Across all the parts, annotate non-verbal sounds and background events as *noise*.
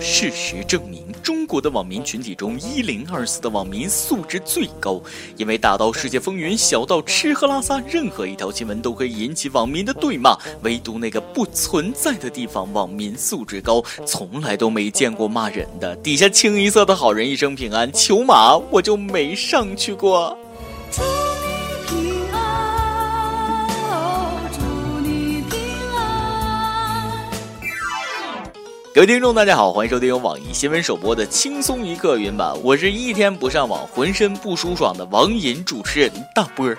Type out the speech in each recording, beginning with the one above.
事实证明，中国的网民群体中，一零二四的网民素质最高。因为大到世界风云，小到吃喝拉撒，任何一条新闻都可以引起网民的对骂。唯独那个不存在的地方，网民素质高，从来都没见过骂人的。底下清一色的好人一生平安，求马我就没上去过。各位听众，大家好，欢迎收听由网易新闻首播的轻松一刻云版，我是一天不上网浑身不舒爽的网瘾主持人大波儿。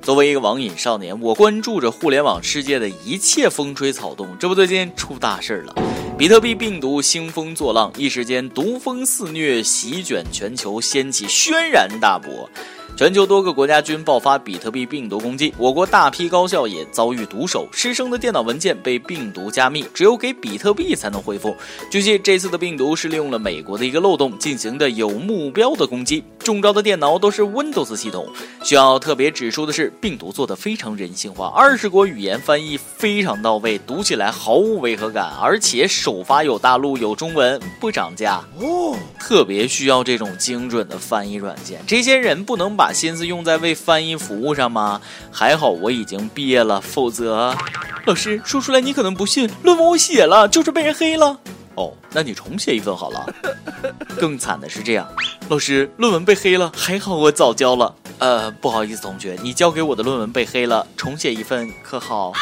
作为一个网瘾少年，我关注着互联网世界的一切风吹草动。这不，最近出大事儿了，比特币病毒兴风作浪，一时间毒风肆虐，席卷全球，掀起轩然大波。全球多个国家均爆发比特币病毒攻击，我国大批高校也遭遇毒手，师生的电脑文件被病毒加密，只有给比特币才能恢复。据悉，这次的病毒是利用了美国的一个漏洞进行的有目标的攻击，中招的电脑都是 Windows 系统。需要特别指出的是，病毒做的非常人性化，二十国语言翻译非常到位，读起来毫无违和感，而且首发有大陆有中文，不涨价哦。特别需要这种精准的翻译软件，这些人不能把。心思用在为翻译服务上吗？还好我已经毕业了，否则，老师说出来你可能不信，论文我写了，就是被人黑了。哦，那你重写一份好了。*laughs* *laughs* 更惨的是这样，老师论文被黑了，还好我早交了。呃，不好意思，同学，你交给我的论文被黑了，重写一份可好？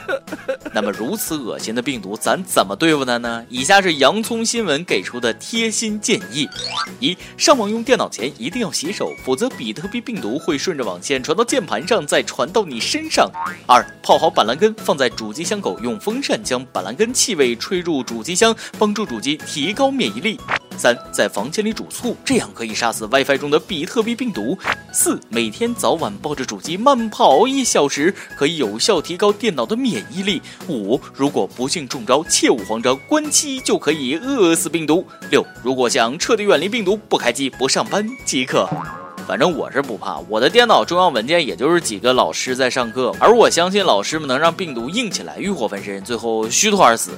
*laughs* 那么如此恶心的病毒，咱怎么对付它呢？以下是洋葱新闻给出的贴心建议：一、上网用电脑前一定要洗手，否则比特币病毒会顺着网线传到键盘上，再传到你身上。二、泡好板蓝根，放在主机箱口，用风扇将板蓝根气味吹入主机箱，帮助主机提高免疫力。三，在房间里煮醋，这样可以杀死 WiFi 中的比特币病毒。四，每天早晚抱着主机慢跑一小时，可以有效提高电脑的免疫力。五，如果不幸中招，切勿慌张，关机就可以饿死病毒。六，如果想彻底远离病毒，不开机不上班即可。反正我是不怕，我的电脑重要文件也就是几个老师在上课，而我相信老师们能让病毒硬起来，欲火焚身，最后虚脱而死。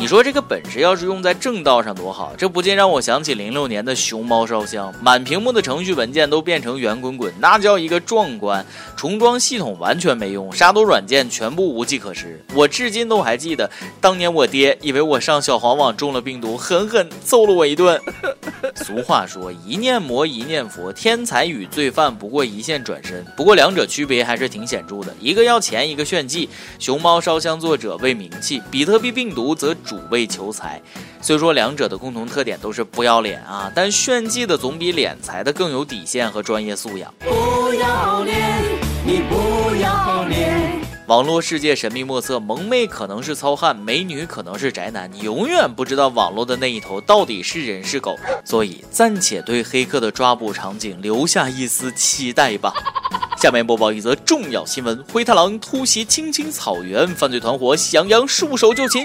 你说这个本事要是用在正道上多好，这不禁让我想起零六年的熊猫烧香，满屏幕的程序文件都变成圆滚滚，那叫一个壮观。重装系统完全没用，杀毒软件全部无计可施。我至今都还记得，当年我爹以为我上小黄网中了病毒，狠狠揍了我一顿。*laughs* 俗话说，一念魔一念佛，天才与罪犯不过一线转身。不过两者区别还是挺显著的，一个要钱，一个炫技。熊猫烧香作者为名气，比特币病毒则。主为求财，虽说两者的共同特点都是不要脸啊，但炫技的总比敛财的更有底线和专业素养。不要脸，你不要脸。网络世界神秘莫测，萌妹可能是糙汉，美女可能是宅男，你永远不知道网络的那一头到底是人是狗。所以暂且对黑客的抓捕场景留下一丝期待吧。*laughs* 下面播报一则重要新闻：灰太狼突袭青青草原，犯罪团伙喜羊羊束手就擒。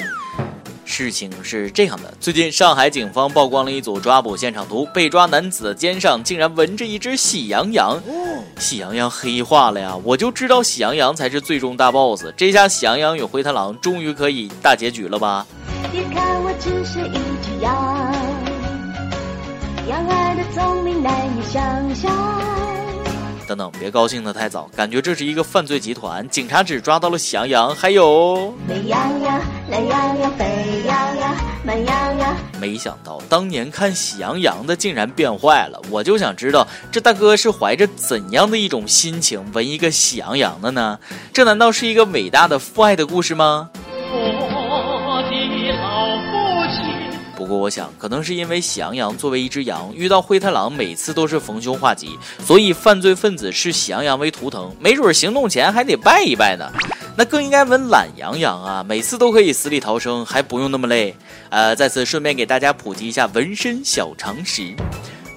事情是这样的，最近上海警方曝光了一组抓捕现场图，被抓男子的肩上竟然纹着一只喜羊羊，喜羊羊黑化了呀！我就知道喜羊羊才是最终大 boss，这下喜羊羊与灰太狼终于可以大结局了吧？别看我只是一只羊，羊儿的聪明难以想象。等等，别高兴的太早，感觉这是一个犯罪集团。警察只抓到了喜羊羊，还有美羊羊、懒羊羊、沸羊羊、慢羊羊。没想到当年看喜羊羊的竟然变坏了，我就想知道这大哥是怀着怎样的一种心情纹一个喜羊羊的呢？这难道是一个伟大的父爱的故事吗？不过我想，可能是因为喜羊羊作为一只羊，遇到灰太狼每次都是逢凶化吉，所以犯罪分子视喜羊羊为图腾，没准行动前还得拜一拜呢。那更应该纹懒羊羊啊，每次都可以死里逃生，还不用那么累。呃，在此顺便给大家普及一下纹身小常识。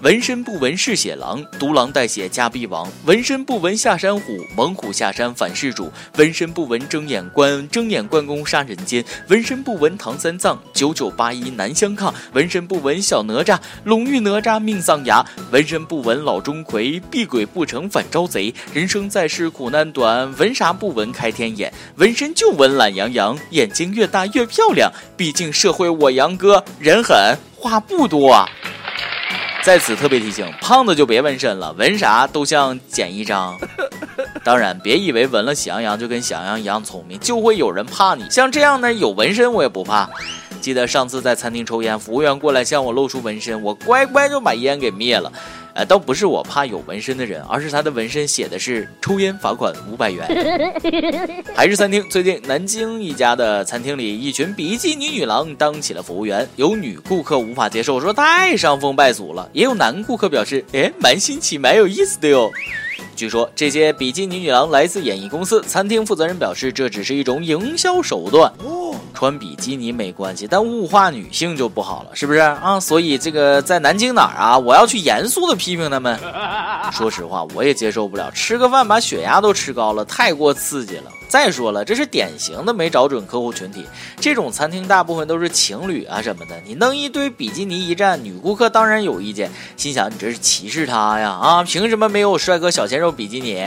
纹身不纹嗜血狼，独狼带血加必亡；纹身不纹下山虎，猛虎下山反噬主；纹身不纹睁眼关，睁眼关公杀人间；纹身不纹唐三藏，九九八一难相抗；纹身不纹小哪吒，龙遇哪吒命丧崖；纹身不纹老钟馗，避鬼不成反招贼。人生在世苦难短，纹啥不纹开天眼？纹身就纹懒洋洋，眼睛越大越漂亮。毕竟社会我杨哥人狠话不多。在此特别提醒，胖子就别纹身了，纹啥都像剪一张。*laughs* 当然，别以为纹了喜羊羊就跟喜羊羊一样聪明，就会有人怕你。像这样呢有纹身我也不怕。记得上次在餐厅抽烟，服务员过来向我露出纹身，我乖乖就把烟给灭了。呃，倒不是我怕有纹身的人，而是他的纹身写的是抽烟罚款五百元。*laughs* 还是餐厅，最近南京一家的餐厅里，一群比基尼女郎当起了服务员，有女顾客无法接受，说太伤风败俗了；也有男顾客表示，哎，蛮新奇，蛮有意思的哟。据说这些比基尼女郎来自演艺公司，餐厅负责人表示这只是一种营销手段。穿比基尼没关系，但物化女性就不好了，是不是啊？所以这个在南京哪儿啊？我要去严肃的批评他们。*laughs* 说实话，我也接受不了，吃个饭把血压都吃高了，太过刺激了。再说了，这是典型的没找准客户群体。这种餐厅大部分都是情侣啊什么的，你弄一堆比基尼一站，女顾客当然有意见，心想你这是歧视她呀？啊，凭什么没有帅哥小鲜肉比基尼？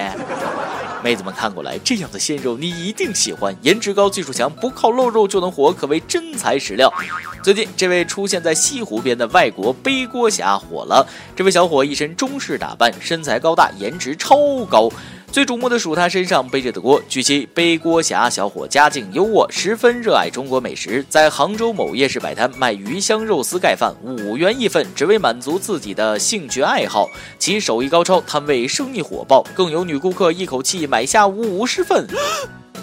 妹子们看过来，这样的鲜肉你一定喜欢，颜值高、技术强，不靠露肉就能火，可谓真材实料。最近，这位出现在西湖边的外国背锅侠火了。这位小伙一身中式打扮，身材高大，颜值超高。最瞩目的属他身上背着的锅。据悉，背锅侠小伙家境优渥，十分热爱中国美食，在杭州某夜市摆摊卖鱼香肉丝盖饭，五元一份，只为满足自己的兴趣爱好。其手艺高超，摊位生意火爆，更有女顾客一口气买下五十份。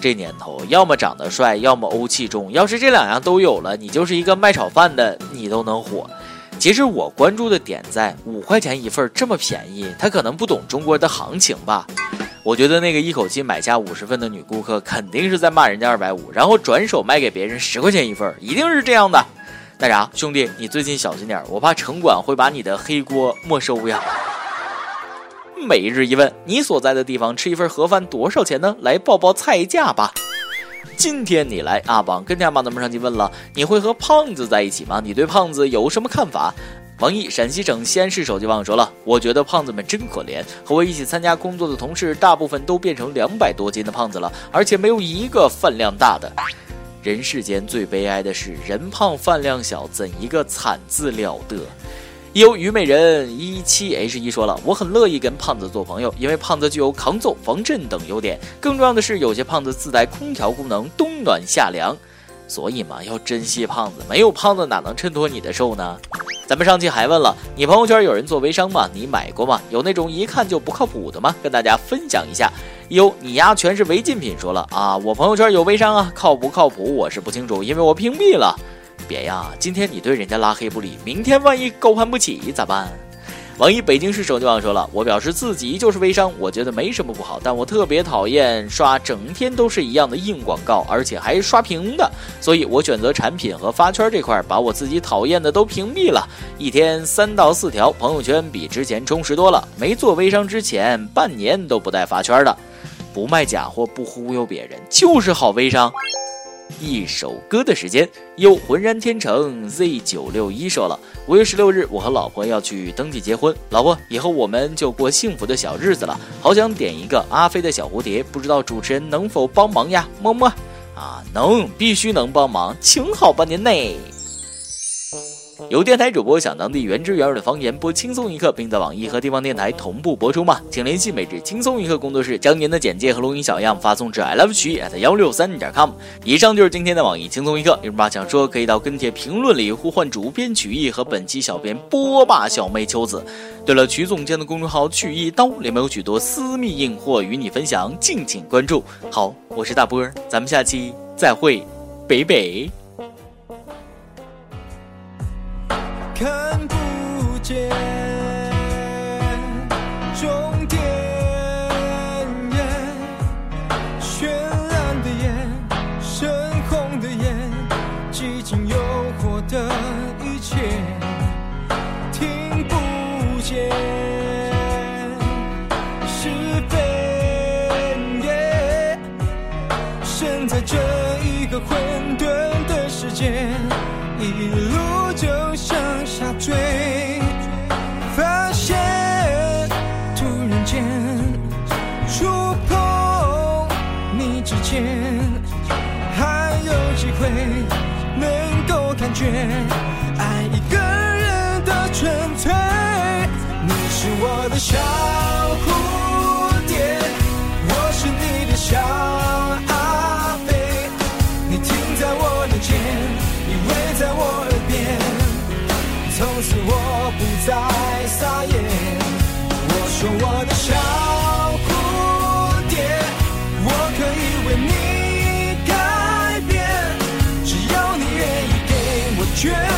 这年头，要么长得帅，要么欧气重。要是这两样都有了，你就是一个卖炒饭的，你都能火。其实我关注的点在五块钱一份这么便宜，他可能不懂中国的行情吧。我觉得那个一口气买下五十份的女顾客，肯定是在骂人家二百五，然后转手卖给别人十块钱一份，一定是这样的。那啥，兄弟，你最近小心点，我怕城管会把你的黑锅没收呀。每日一问，你所在的地方吃一份盒饭多少钱呢？来报报菜价吧。今天你来阿榜跟家妈咱们上去问了，你会和胖子在一起吗？你对胖子有什么看法？王毅，陕西省西安市手机网友说了：“我觉得胖子们真可怜，和我一起参加工作的同事，大部分都变成两百多斤的胖子了，而且没有一个饭量大的。人世间最悲哀的是，人胖饭量小，怎一个惨字了得！”有虞美人一七 H 一说了：“我很乐意跟胖子做朋友，因为胖子具有抗揍、防震等优点。更重要的是，有些胖子自带空调功能，冬暖夏凉。所以嘛，要珍惜胖子，没有胖子哪能衬托你的瘦呢？”咱们上期还问了你朋友圈有人做微商吗？你买过吗？有那种一看就不靠谱的吗？跟大家分享一下。有你丫全是违禁品，说了啊，我朋友圈有微商啊，靠不靠谱我是不清楚，因为我屏蔽了。别呀，今天你对人家拉黑不理，明天万一高攀不起咋办？网易北京市手机网说了，我表示自己就是微商，我觉得没什么不好，但我特别讨厌刷整天都是一样的硬广告，而且还刷屏的，所以我选择产品和发圈这块，把我自己讨厌的都屏蔽了。一天三到四条，朋友圈比之前充实多了。没做微商之前，半年都不带发圈的，不卖假货，不忽悠别人，就是好微商。一首歌的时间，又浑然天成 Z 九六一说了，五月十六日，我和老婆要去登记结婚，老婆，以后我们就过幸福的小日子了。好想点一个阿飞的小蝴蝶，不知道主持人能否帮忙呀？么么，啊，能，必须能帮忙，请好吧您嘞。有电台主播想当地原汁原味的方言播轻松一刻，并在网易和地方电台同步播出吗？请联系每日轻松一刻工作室，将您的简介和录音小样发送至 i love 曲 at 幺六三点 com。以上就是今天的网易轻松一刻，有什么想说可以到跟帖评论里呼唤主编曲艺和本期小编波霸小妹秋子。对了，曲总监的公众号曲一刀里面有许多私密硬货与你分享，敬请关注。好，我是大波，咱们下期再会，北北。从此我不再撒野我说我的小蝴蝶我可以为你改变只要你愿意给我绝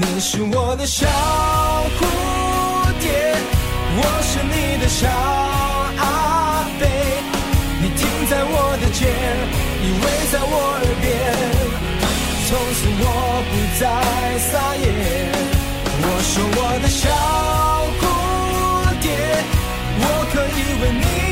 你是我的小蝴蝶我是你的小阿飞你停在我的肩依偎在我耳边从此我不再撒野。我说我的小蝴蝶我可以为你